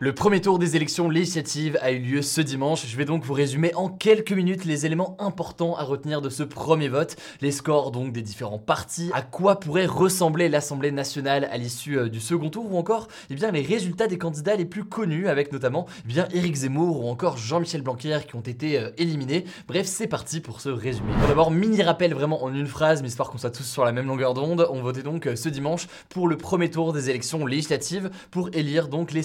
Le premier tour des élections législatives a eu lieu ce dimanche. Je vais donc vous résumer en quelques minutes les éléments importants à retenir de ce premier vote, les scores donc des différents partis, à quoi pourrait ressembler l'Assemblée nationale à l'issue euh, du second tour ou encore eh bien, les résultats des candidats les plus connus avec notamment eh bien, Éric Zemmour ou encore Jean-Michel Blanquer qui ont été euh, éliminés. Bref, c'est parti pour ce résumé. D'abord, mini rappel vraiment en une phrase, mais histoire qu'on soit tous sur la même longueur d'onde. On votait donc euh, ce dimanche pour le premier tour des élections législatives pour élire donc les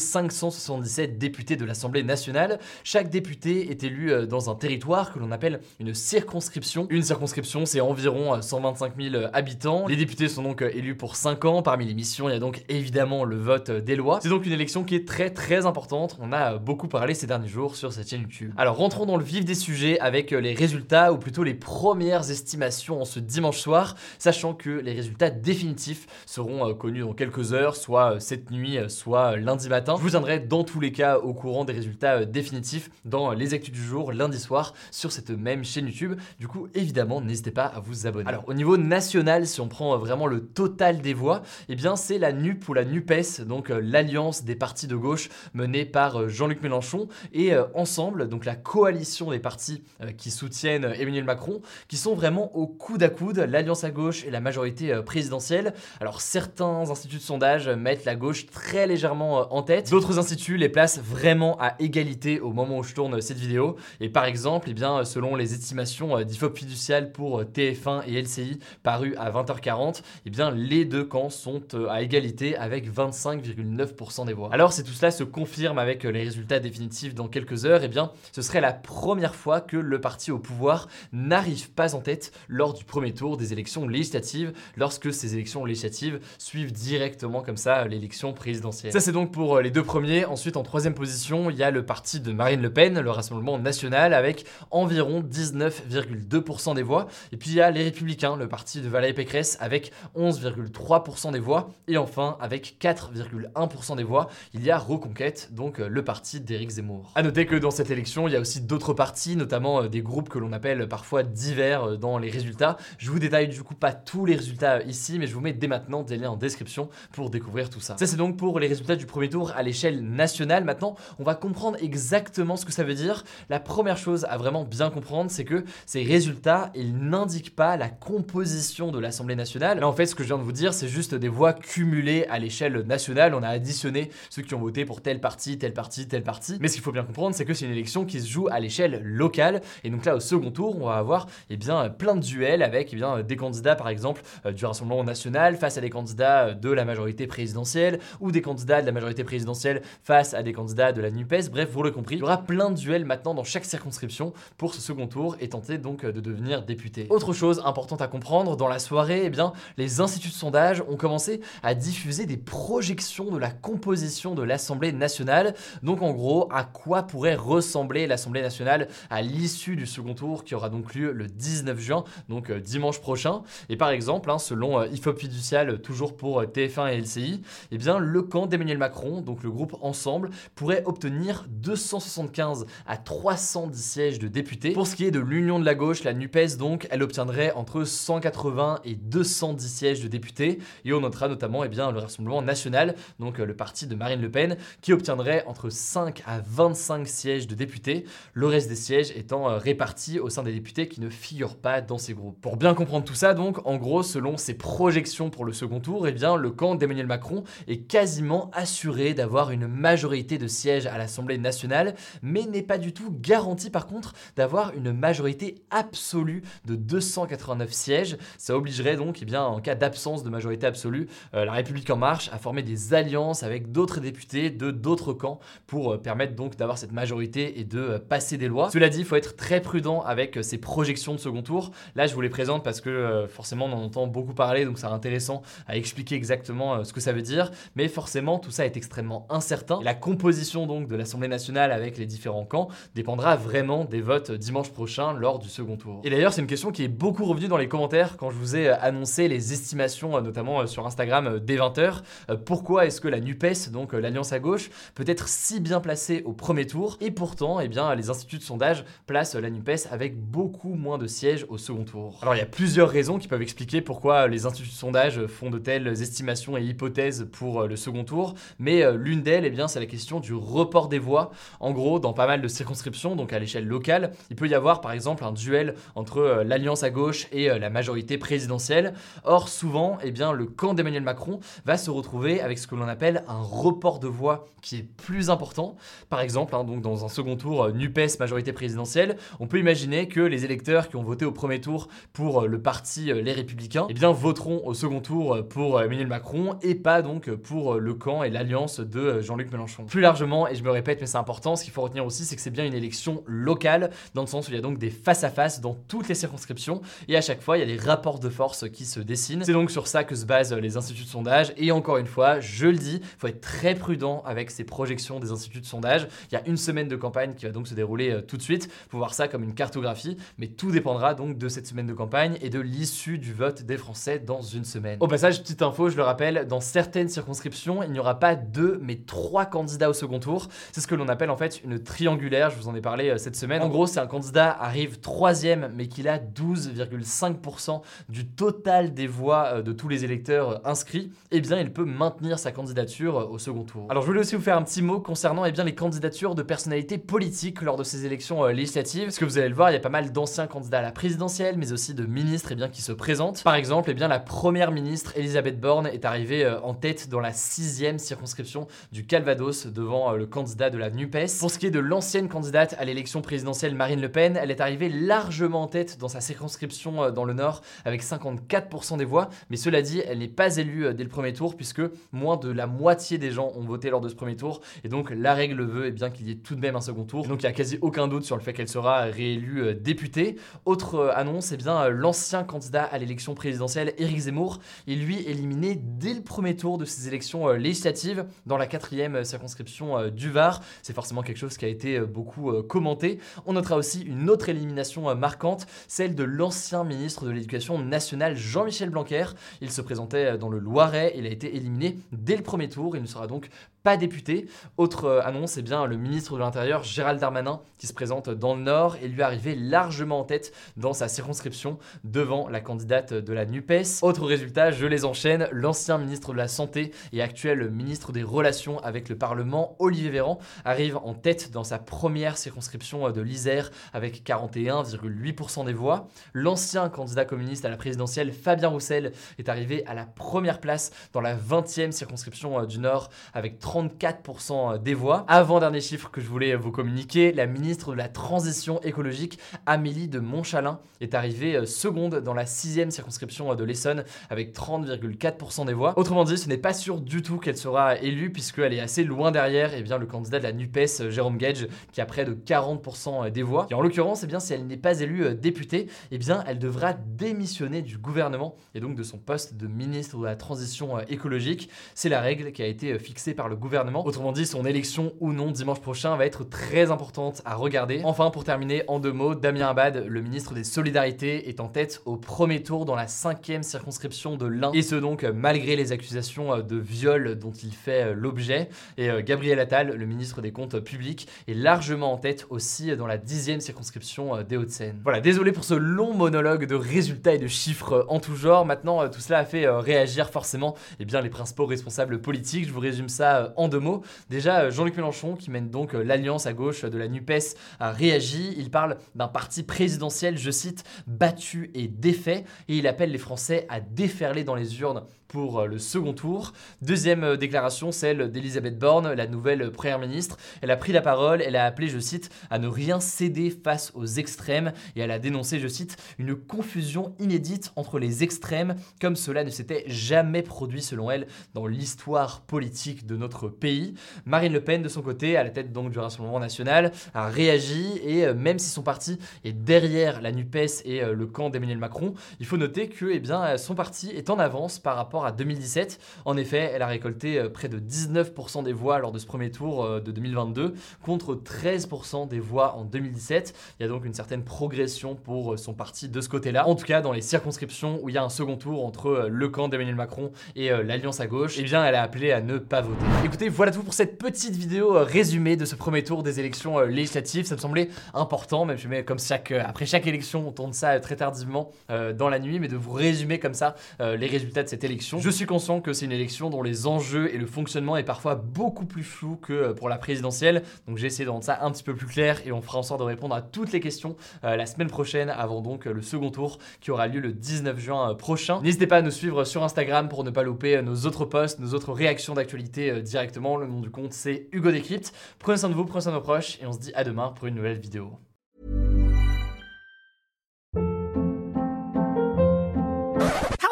577 députés de l'Assemblée nationale. Chaque député est élu euh, dans un territoire que l'on appelle une circonscription. Une circonscription, c'est environ euh, 125 000 habitants. Les députés sont donc euh, élus pour 5 ans. Parmi les missions, il y a donc évidemment le vote euh, des lois. C'est donc une élection qui est très très importante. On a euh, beaucoup parlé ces derniers jours sur cette chaîne YouTube. Alors rentrons dans le vif des sujets avec euh, les résultats ou plutôt les premières estimations en ce dimanche soir, sachant que les résultats définitifs seront euh, connus dans quelques heures, soit euh, cette nuit, euh, soit euh, lundi matin. Je vous tiendrai dans tous les cas au courant des résultats euh, définitifs dans euh, les actus du jour lundi soir sur cette même chaîne YouTube. Du coup, évidemment, n'hésitez pas à vous abonner. Alors au niveau national, si on prend euh, vraiment le total des voix, eh bien c'est la NUP ou la NUPES, donc l'alliance des partis de gauche menée par Jean-Luc Mélenchon et ensemble, donc la coalition des partis qui soutiennent Emmanuel Macron, qui sont vraiment au coude à coude, l'alliance à gauche et la majorité présidentielle. Alors certains instituts de sondage mettent la gauche très légèrement en tête, d'autres instituts les placent vraiment à égalité au moment où je tourne cette vidéo. Et par exemple, eh bien, selon les estimations euh, d'IFOP fiducial pour euh, TF1 et LCI parues à 20h40, eh bien, les deux camps sont euh, à égalité avec 25,9% des voix. Alors si tout cela se confirme avec les résultats définitifs dans quelques heures, eh bien, ce serait la première fois que le parti au pouvoir n'arrive pas en tête lors du premier tour des élections législatives, lorsque ces élections législatives suivent directement comme ça l'élection présidentielle. Ça c'est donc pour les deux premiers. Ensuite en troisième position, il y a le parti de Marine Le Pen, le Rassemblement National, avec environ 19,2% des voix. Et puis il y a les Républicains, le parti de Valérie Pécresse, avec 11,3% des voix. Et enfin, avec 4,1% des voix, il y a Reconquête, donc euh, le parti d'Éric Zemmour. A noter que dans cette élection, il y a aussi d'autres partis, notamment euh, des groupes que l'on appelle parfois divers euh, dans les résultats. Je vous détaille du coup pas tous les résultats ici, mais je vous mets dès maintenant des liens en description pour découvrir tout ça. Ça c'est donc pour les résultats du premier tour à l'échelle nationale. Maintenant, on va comprendre exactement ce que ça veut dire. La première chose à vraiment bien comprendre, c'est que ces résultats, ils n'indiquent pas la composition de l'Assemblée nationale. Là, en fait, ce que je viens de vous dire, c'est juste des voix cumulées à l'échelle nationale. On a additionné ceux qui ont voté pour tel parti, tel parti, tel parti. Mais ce qu'il faut bien comprendre, c'est que c'est une élection qui se joue à l'échelle locale. Et donc là, au second tour, on va avoir eh bien, plein de duels avec eh bien, des candidats, par exemple, euh, du Rassemblement national face à des candidats euh, de la majorité présidentielle ou des candidats de la majorité présidentielle face à des candidats de la NUPES. Bref, vous l'aurez compris, il y aura plein de duels maintenant dans chaque circonscription pour ce second tour et tenter donc euh, de devenir député. Autre chose importante à comprendre, dans la soirée, eh bien, les instituts de sondage ont commencé à diffuser des projections de la composition de l'Assemblée nationale. Donc en gros, à quoi pourrait ressembler l'Assemblée nationale à l'issue du second tour qui aura donc lieu le 19 juin, donc euh, dimanche prochain? Et par exemple, hein, selon euh, IFOP fiducial, toujours pour euh, TF1 et LCI, eh bien le camp d'Emmanuel Macron, donc le groupe Ensemble, pourrait obtenir 275 à 310 sièges de députés. Pour ce qui est de l'union de la gauche, la NUPES donc, elle obtiendrait entre 180 et 210 sièges de députés. Et on notera notamment eh bien, le Rassemblement national, donc euh, le parti de Marine Le Pen, qui obtiendrait entre 5 à 25 sièges de députés, le reste des sièges étant euh, répartis au sein des députés qui ne figurent pas dans ces groupes. Pour bien comprendre tout ça, donc, en gros, selon ses projections pour le second tour, eh bien, le camp d'Emmanuel Macron est quasiment assuré d'avoir une majorité de sièges à l'Assemblée nationale, mais n'est pas du tout garanti par contre d'avoir une majorité absolue de 289 sièges. Ça obligerait donc, eh bien, en cas d'absence de majorité absolue, euh, la République en marche à former des alliances avec d'autres députés de d'autres camps pour euh, permettre donc d'avoir cette majorité et de euh, passer des lois. Cela dit, il faut être très prudent avec ces projections de second tour. Là, je vous les présente parce que forcément, on en entend beaucoup parler, donc c'est intéressant à expliquer exactement ce que ça veut dire. Mais forcément, tout ça est extrêmement incertain. La composition donc de l'Assemblée nationale avec les différents camps dépendra vraiment des votes dimanche prochain lors du second tour. Et d'ailleurs, c'est une question qui est beaucoup revenue dans les commentaires quand je vous ai annoncé les estimations, notamment sur Instagram dès 20h. Pourquoi est-ce que la NUPES, donc l'Alliance à gauche, peut être si bien placée au premier tour? Et pourtant, eh bien, les instituts de sondage placent la NUPES avec beaucoup moins de sièges au second tour. Alors, il y a plusieurs raisons qui peuvent expliquer pourquoi les instituts de sondage font de telles estimations et hypothèses pour le second tour, mais l'une d'elles, eh bien, c'est la question du report des voix. En gros, dans pas mal de circonscriptions, donc à l'échelle locale, il peut y avoir par exemple un duel entre l'Alliance à gauche et la majorité présidentielle. Or, souvent, eh bien, le camp d'Emmanuel Macron va se retrouver avec ce que l'on appelle un report de voix qui est plus important. Par exemple, hein, donc dans un second tour NUPES majorité présidentielle, on peut imaginer que les électeurs qui ont voté au premier tour pour le parti Les Républicains, eh bien, voteront au second tour pour Emmanuel Macron et pas donc pour le camp et l'alliance de Jean-Luc Mélenchon. Plus largement, et je me répète, mais c'est important, ce qu'il faut retenir aussi, c'est que c'est bien une élection locale, dans le sens où il y a donc des face-à-face dans toutes les circonscriptions, et à chaque fois, il y a des rapports de force qui se dessinent. C'est donc sur ça que se basent les instituts de sondage, et encore une fois, je le dis, il faut être très prudent avec ces projections des instituts de sondage. Il y a une semaine de campagne qui va donc se dérouler euh, tout de suite, il faut voir ça comme une cartographie, mais tout dépendra donc de cette semaine de campagne et de l'issue du vote des Français dans une semaine. Au passage, petite info, je le rappelle, dans certaines circonscriptions, il n'y aura pas deux, mais trois candidats au second tour. C'est ce que l'on appelle en fait une triangulaire, je vous en ai parlé euh, cette semaine. En gros, c'est un candidat arrive troisième, mais qu'il a 12,5% du total des voix euh, de tous les électeurs euh, inscrits, eh bien, il peut maintenir sa candidature au second tour. Alors, je voulais aussi vous faire un petit mot concernant eh bien, les candidatures de personnalités politiques lors de ces élections législatives. Parce que vous allez le voir, il y a pas mal d'anciens candidats à la présidentielle, mais aussi de ministres eh bien, qui se présentent. Par exemple, eh bien, la première ministre Elisabeth Borne est arrivée en tête dans la sixième circonscription du Calvados devant le candidat de la NUPES. Pour ce qui est de l'ancienne candidate à l'élection présidentielle Marine Le Pen, elle est arrivée largement en tête dans sa circonscription euh, dans le Nord avec 54% des voix, mais cela dit, elle n'est pas élue euh, dès le premier tour puisque moins de la moitié des gens ont voté lors de ce premier tour et donc la règle veut eh bien qu'il y ait tout de même un second tour. Donc il n'y a quasi aucun doute sur le fait qu'elle sera réélue euh, députée. Autre annonce, eh bien l'ancien candidat à l'élection présidentielle Éric Zemmour est lui éliminé dès le premier tour de ces élections législatives dans la quatrième circonscription du Var. C'est forcément quelque chose qui a été beaucoup commenté. On notera aussi une autre élimination euh, marquante, celle de l'ancien ministre de l'Éducation nationale Jean-Michel Blanquer. Il se présentait euh, dans le Loiret, il a été éliminé dès le premier tour, il ne sera donc pas député. Autre euh, annonce, c'est bien le ministre de l'Intérieur Gérald Darmanin qui se présente dans le Nord et lui arrivé largement en tête dans sa circonscription devant la candidate de la NUPES. Autre résultat, je les enchaîne, l'ancien ministre de la Santé et actuel ministre des Relations avec le Parlement, Olivier Véran, arrive en tête dans sa première circonscription de l'Isère avec 41,8% des voix. L'ancien candidat communiste à la présidentielle, Fabien Roussel, est arrivé à la première place dans la 20e circonscription euh, du Nord avec 34% des voix. Avant-dernier chiffre que je voulais vous communiquer, la ministre de la Transition écologique, Amélie de Montchalin, est arrivée euh, seconde dans la 6e circonscription euh, de l'Essonne avec 30,4% des voix. Autrement dit, ce n'est pas sûr du tout qu'elle sera élue puisqu'elle est assez loin derrière eh bien, le candidat de la NUPES, Jérôme Gage, qui a près de 40% des voix. Et en l'occurrence, eh si elle n'est pas élue euh, députée, eh bien, elle devra démissionner du gouvernement et donc de son poste de ministre de la Transition écologique. C'est la règle qui a été fixée par le gouvernement. Autrement dit, son élection ou non dimanche prochain va être très importante à regarder. Enfin, pour terminer, en deux mots, Damien Abad, le ministre des Solidarités, est en tête au premier tour dans la cinquième circonscription de l'Ain, et ce donc malgré les accusations de viol dont il fait l'objet. Et euh, Gabriel Attal, le ministre des Comptes publics, est largement en tête aussi dans la dixième circonscription euh, des Hauts-de-Seine. Voilà, désolé pour ce long monologue de résultats et de chiffres en tout genre. Maintenant, euh, tout cela a fait réagir forcément eh les principaux responsables politiques. Je vous résume ça en deux mots. Déjà, euh, Jean-Luc Mélenchon, qui mène donc euh, l'alliance à gauche de la NUPES, a réagi. Il parle d'un parti présidentiel, je cite, battu et défait, et il appelle les Français à déferler dans les urnes pour euh, le second tour. Deuxième euh, déclaration, celle d'Elisabeth Borne, la nouvelle première ministre. Elle a pris la parole, elle a appelé, je cite, à ne rien céder face aux extrêmes et elle a dénoncé, je cite, une confusion inédite entre les extrêmes comme cela ne s'était jamais produit selon elle dans l'histoire politique de notre pays. Marine Le Pen, de son côté, à la tête donc du Rassemblement national, a réagi et euh, même si son parti est derrière la NUPES et le camp d'Emmanuel Macron, il faut noter que eh bien, son parti est en avance par rapport à 2017. En effet, elle a récolté euh, près de 19% des voix lors de ce premier tour euh, de 2022 contre 13% des voix en 2017. Il y a donc une certaine progression pour euh, son parti de ce côté-là. En tout cas, dans les circonscriptions où il y a un second tour entre le camp d'Emmanuel Macron et l'Alliance à gauche, eh bien, elle a appelé à ne pas voter. Écoutez, voilà tout pour cette petite vidéo résumée de ce premier tour des élections législatives. Ça me semblait important, même mets comme chaque, après chaque élection, on tourne ça très tardivement dans la nuit, mais de vous résumer comme ça les résultats de cette élection. Je suis conscient que c'est une élection dont les enjeux et le fonctionnement est parfois beaucoup plus flou que euh, pour la présidentielle. Donc j'ai essayé de rendre ça un petit peu plus clair et on fera en sorte de répondre à toutes les questions euh, la semaine prochaine avant donc euh, le second tour qui aura lieu le 19 juin prochain. N'hésitez pas à nous suivre sur Instagram pour ne pas louper nos autres posts, nos autres réactions d'actualité directement. Le nom du compte c'est Hugo Décrypte. Prenez soin de vous, prenez soin de vos proches et on se dit à demain pour une nouvelle vidéo.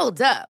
Hold up.